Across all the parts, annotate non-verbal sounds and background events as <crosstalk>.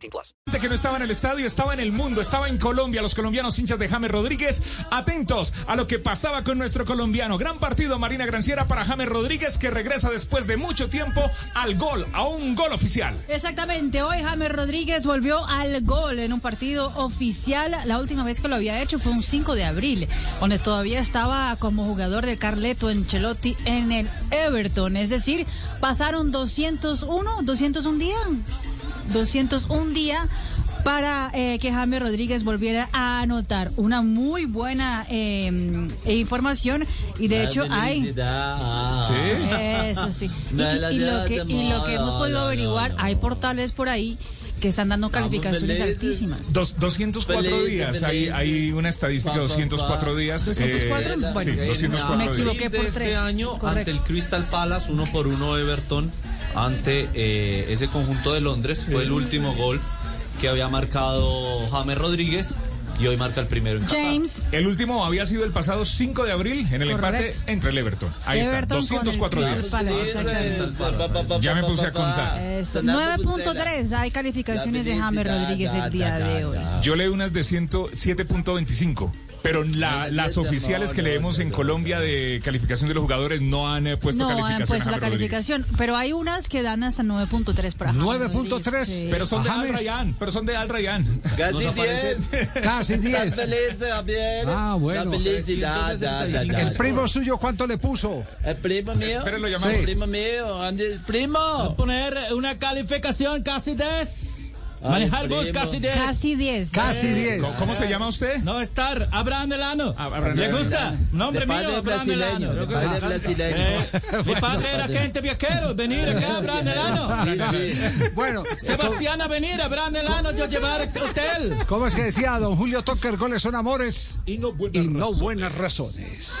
18 plus. que no estaba en el estadio, estaba en el mundo, estaba en Colombia. Los colombianos hinchas de James Rodríguez, atentos a lo que pasaba con nuestro colombiano. Gran partido, Marina Granciera, para James Rodríguez, que regresa después de mucho tiempo al gol, a un gol oficial. Exactamente, hoy James Rodríguez volvió al gol en un partido oficial. La última vez que lo había hecho fue un 5 de abril, donde todavía estaba como jugador de Carleto Ancelotti en el Everton. Es decir, pasaron 201, 201 días. 201 día para eh, que James Rodríguez volviera a anotar. Una muy buena eh, información y de hecho hay. eso sí. <laughs> Y, y- y lo que, y lo que hemos podido averiguar hay portales por ahí que están dando calificaciones altísimas. Dos, 204 días, hay, hay una estadística de 204 días. 204, eh, bueno, sí, 204 me equivoqué por este tres. año Correcto. ante el Crystal Palace, uno por uno Everton, ante eh, ese conjunto de Londres. Fue el último gol que había marcado James Rodríguez y hoy marca el primero en Qatar. James El último había sido el pasado 5 de abril en el Correcto. empate entre el Everton. Ahí Everton está, con el 204 Crystal días. Ya me puse a contar. Eso, 9.3 hay calificaciones de James Rodríguez el día de hoy Yo leí unas de 100 7.25, pero la- las oficiales que leemos en Colombia de calificación de los jugadores no han eh, puesto no calificación. han puesto la calificación, pero hay unas que dan hasta 9.3 para James 9.3. Rodríguez, sí. Pero son de Al James. Rayyan, pero son de Al Rayyan. Casi 10. Casi 10. feliz, Javier. Ah, bueno. La felicidad. da, da, da. ¿El primo suyo cuánto le puso? El primo mío. Espérenlo, El llamamos. Sí. primo mío. Andy, primo. poner una calificación casi 10. Manejar bus casi 10. Casi 10. Casi 10. ¿Cómo, cómo se llama usted? No estar, Abraham Delano. Ah, Abraham ¿Le Delano. gusta? Nombre mío, Abraham brasileño. Delano. De padre brasileño. Eh, mi padre era <laughs> gente viajero, venir acá, Abraham Delano. Sí, sí. Bueno, Sebastián a venir, Abraham Delano, yo llevar hotel. ¿cómo es que decía don Julio Tocker? Goles son amores Y no buenas y no razones. buenas razones.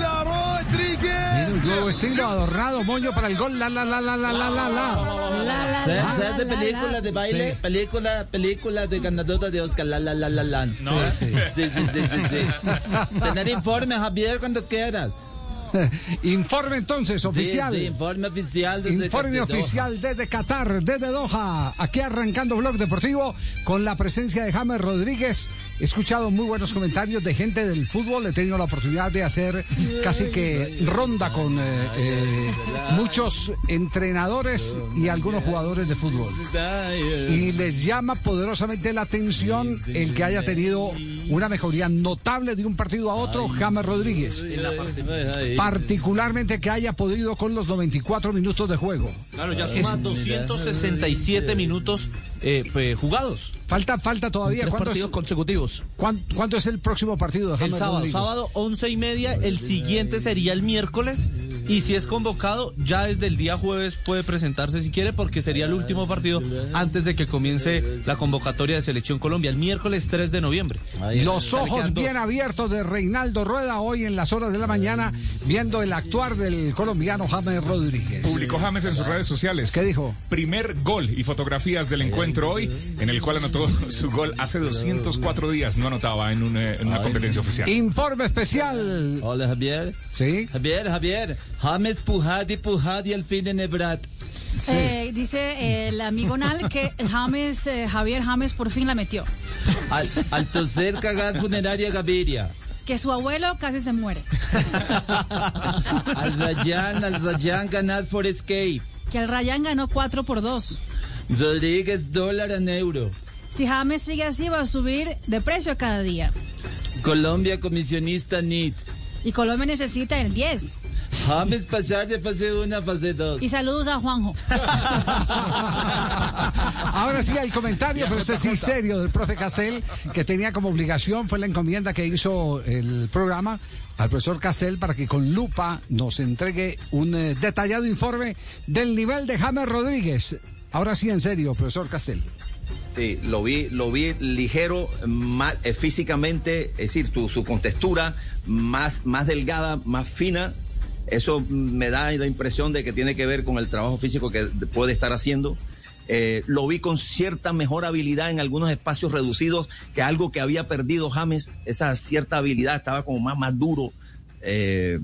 estilo adornado, moño para el gol. La, la, la, la, la, la, la, la. La, la, ¿Sabes de la, la, películas la. de baile? Sí. Película, películas de ganadoras de Oscar. La, la, la, la, la. Sí, sí. Sí, sí, sí, sí, sí. Tener informe, Javier, cuando quieras. Informe entonces, oficial. Sí, sí, informe oficial. desde Informe oficial desde Qatar, desde Doha. Aquí arrancando Blog Deportivo con la presencia de James Rodríguez. He escuchado muy buenos comentarios de gente del fútbol. He tenido la oportunidad de hacer casi que ronda con eh, eh, muchos entrenadores y algunos jugadores de fútbol. Y les llama poderosamente la atención el que haya tenido una mejoría notable de un partido a otro, James Rodríguez. Particularmente que haya podido con los 94 minutos de juego. Claro, ya suma 267 minutos eh, pues, jugados. Falta, falta todavía. Tres ¿Cuánto es, partidos consecutivos. cuán- cuánto es el próximo partido de El James sábado, Rodríguez? sábado 11 y media, el siguiente sería el miércoles. Y si es convocado, ya desde el día jueves puede presentarse si quiere, porque sería el último partido antes de que comience la convocatoria de Selección Colombia, el miércoles 3 de noviembre. Los ojos bien abiertos de Reinaldo Rueda hoy en las horas de la mañana viendo el actuar del colombiano James Rodríguez. Publicó James en sus redes sociales. ¿Qué dijo? Primer gol y fotografías del encuentro hoy, en el cual anotó <laughs> su gol hace 204 días. No anotaba en una, en una competencia oficial. Informe especial. Hola, Javier. Sí. Javier, Javier. James Pujadi, Pujadi, al fin de Nebrat. Eh, dice eh, el amigo Nal que James, eh, Javier James por fin la metió. Al, al toser cagar funeraria Gaviria. Que su abuelo casi se muere. <laughs> Al Rayan, al Rayan ganar for escape. Que el Ryan ganó 4 por 2. Rodríguez dólar en euro. Si James sigue así va a subir de precio cada día. Colombia comisionista NIT. Y Colombia necesita el 10. James pasar de fase 1 a fase 2. Y saludos a Juanjo. <laughs> Ahora sí, el comentario, pero este sí serio, del profe Castel, que tenía como obligación, fue la encomienda que hizo el programa al profesor Castel para que con lupa nos entregue un eh, detallado informe del nivel de James Rodríguez. Ahora sí, en serio, profesor Castel. Sí, lo vi, lo vi ligero, eh, físicamente, es decir, su, su contextura más, más delgada, más fina. Eso me da la impresión de que tiene que ver con el trabajo físico que puede estar haciendo. Eh, lo vi con cierta mejor habilidad en algunos espacios reducidos, que algo que había perdido James, esa cierta habilidad estaba como más, más duro. Eh,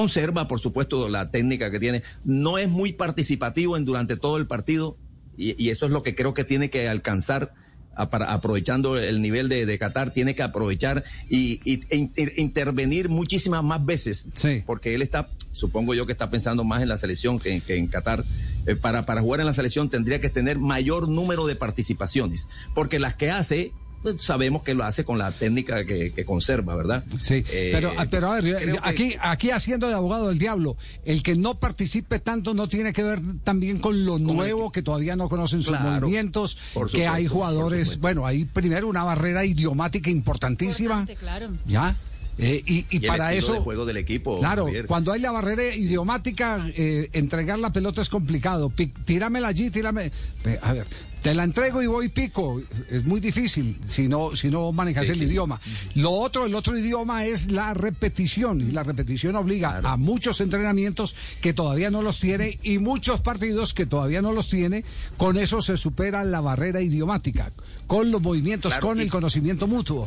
conserva, por supuesto, la técnica que tiene. No es muy participativo en durante todo el partido y, y eso es lo que creo que tiene que alcanzar. aprovechando el nivel de, de Qatar, tiene que aprovechar y, y- e inter- intervenir muchísimas más veces. Porque él está, supongo yo que está pensando más en la selección que, que en Qatar. Eh, para, para jugar en la selección tendría que tener mayor número de participaciones. Porque las que hace, pues, sabemos que lo hace con la técnica que, que conserva, ¿verdad? Sí, Eh, pero, ah, pero a ver, que- aquí, aquí haciendo de abogado del diablo, el que no participe tanto no tiene que ver también con lo nuevo, que todavía no conocen sus Claro, movimientos, que hay jugadores, bueno, hay primero una barrera idiomática importantísima, claro. ¿ya? Eh, y, y para eso... de juego del equipo. Claro, Javier. cuando hay la barrera idiomática, eh, entregar la pelota es complicado. Tíramela allí, tírame. A ver, te la entrego y voy pico. Es muy difícil si no, si no manejas Sí, el sí. idioma. Lo otro, el otro idioma es la repetición. Y la repetición obliga a muchos entrenamientos que todavía no los tiene y muchos partidos que todavía no los tiene. Con eso se supera la barrera idiomática. Con los movimientos, Claro, con y- el conocimiento mutuo.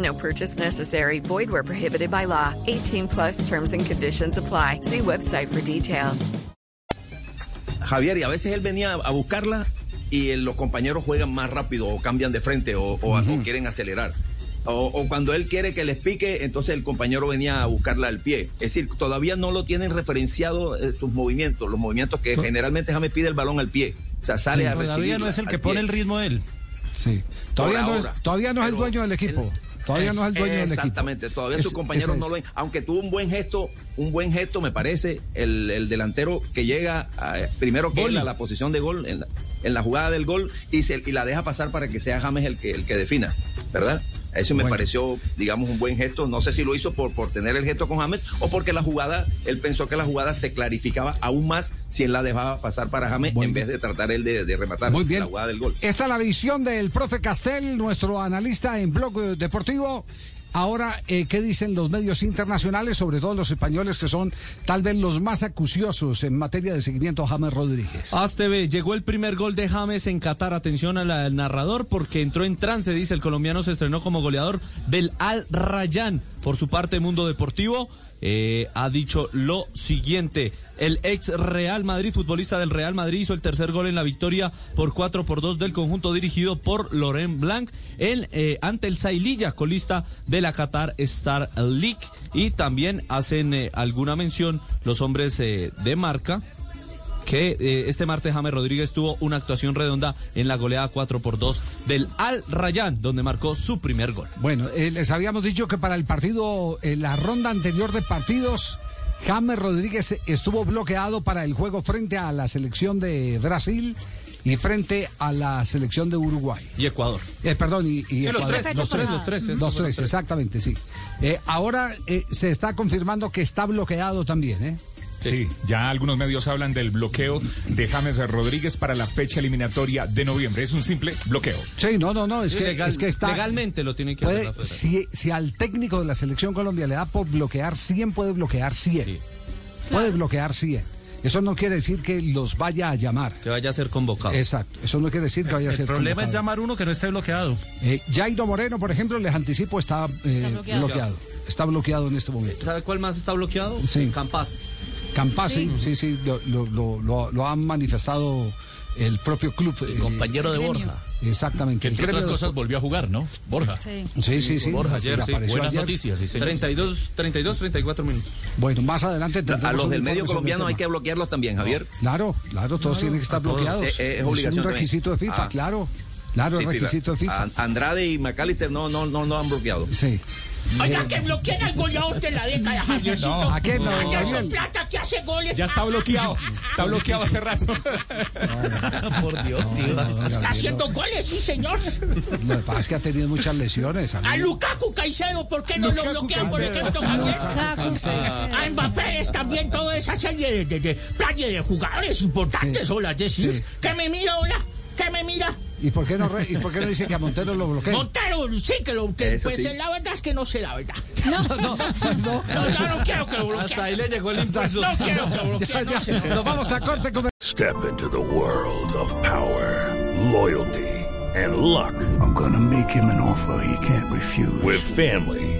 No purchase necessary. Void where prohibited by law. 18 plus terms and conditions apply. See website for details. Javier, y a veces él venía a buscarla y eh, los compañeros juegan más rápido o cambian de frente o, o- o quieren acelerar. O, o cuando él quiere que les pique, entonces el compañero venía a buscarla al pie. Es decir, todavía no lo tienen referenciado eh, sus movimientos, los movimientos que generalmente James pide el balón al pie. O sea, sale Sí, a todavía recibir. no es el que pone pie. el ritmo él. Sí. Todavía, no es, ahora. todavía no es el dueño del equipo. Todavía no es el dueño del equipo. Exactamente, todavía Es- sus compañeros no lo ven. Aunque tuvo un buen gesto, un buen gesto me parece, el, el delantero que llega a- primero que él a la posición de gol, en la, en la jugada del gol, y, se- y la deja pasar para que sea James el que, el que defina, ¿verdad? Eso me Bueno. pareció, digamos, un buen gesto. No sé si lo hizo por, por tener el gesto con James o porque la jugada, él pensó que la jugada se clarificaba aún más si él la dejaba pasar para James en vez de tratar él de, de rematar Muy bien. la jugada del gol. Esta es la visión del profe Castel, nuestro analista en Blog Deportivo. Ahora, eh, ¿qué dicen los medios internacionales, sobre todo los españoles, que son tal vez los más acuciosos en materia de seguimiento a James Rodríguez? ASTV, llegó el primer gol de James en Qatar. Atención al, narrador porque entró en trance, dice el colombiano, se estrenó como goleador del Al Rayyan. Por su parte, Mundo Deportivo eh, ha dicho lo siguiente. El ex Real Madrid, futbolista del Real Madrid, hizo el tercer gol en la victoria por 4 por 2 del conjunto dirigido por Laurent Blanc eh, ante el Saililla, colista de la Qatar Star League. Y también hacen eh, alguna mención los hombres de marca que eh, este martes James Rodríguez tuvo una actuación redonda en la goleada 4 por 2 del Al Rayyan, donde marcó su primer gol. Bueno, eh, les habíamos dicho que para el partido, en la ronda anterior de partidos, James Rodríguez estuvo bloqueado para el juego frente a la selección de Brasil y frente a la selección de Uruguay. Y Ecuador. Eh, perdón, y, y Sí, los Ecuador. tres, los tres, los tres, es Los tres, los tres. exactamente, sí. Eh, ahora eh, se está confirmando que está bloqueado también, ¿eh? Sí, ya algunos medios hablan del bloqueo de James Rodríguez para la fecha eliminatoria de noviembre. Es un simple bloqueo. Sí, no, no, no, es, Sí, que, legal- es que está... legalmente lo tiene que puede- hacer la si, si al técnico de la selección Colombia le da por bloquear 100, puede bloquear 100. Puede bloquear 100. Eso no quiere decir que los vaya a llamar. Que vaya a ser convocado. Exacto, eso no quiere decir que vaya a ser El problema es convocado. llamar uno que no esté bloqueado. Eh, Jairo Moreno, por ejemplo, les anticipo, está, eh, Está bloqueado. bloqueado. Está bloqueado en este momento. ¿Sabe cuál más está bloqueado? Sí. Campas. Campasi, sí, sí, lo, lo- lo- lo- lo han manifestado el propio club. El compañero de Borja. Exactamente. Que el entre otras de- cosas volvió a jugar, ¿no? Borja. Sí. Sí, sí, sí. Borja Sí, ayer, sí. apareció Buenas ayer. noticias, sí, señor. 32, 32, 34 minutos. Bueno, más adelante A los del medio colombiano hay que bloquearlos también, Javier. Claro, claro, todos tienen que estar bloqueados. Es- es un también. requisito de FIFA, Ah. claro. Claro, Sí, requisito de FIFA. Andrade y McAllister no, no, no, no han bloqueado. Sí. Oiga, que bloqueen al goleador de la década, Javiercito. No, ¿a qué no, Anderson? Plata, que hace goles. Ya está bloqueado. Está bloqueado hace rato. <laughs> Por Dios, tío. Está haciendo goles, sí, señor. Lo que pasa es que ha tenido muchas lesiones. A amigo. Lukaku Caicedo, ¿por qué no lo Lukaku bloquean, por ejemplo, Javier? Lukaku, A Mbappé es también toda esa serie de, de, de playa de jugadores importantes, Sí. hola, decir. Sí. Que me mira, hola, que me mira. ¿Y por qué no, re- y por qué no dice que a Montero lo bloqueen? Montero, sí, que lo que Eso pues sí. la verdad es que no sé la verdad. No, no, no. No, <laughs> yo no quiero que lo bloqueen. Hasta ahí le llegó el impulso. No quiero que lo bloqueen, no sé. Nos vamos a corte con Step into the world of power, loyalty, and luck. I'm gonna make him an offer he can't refuse. With family,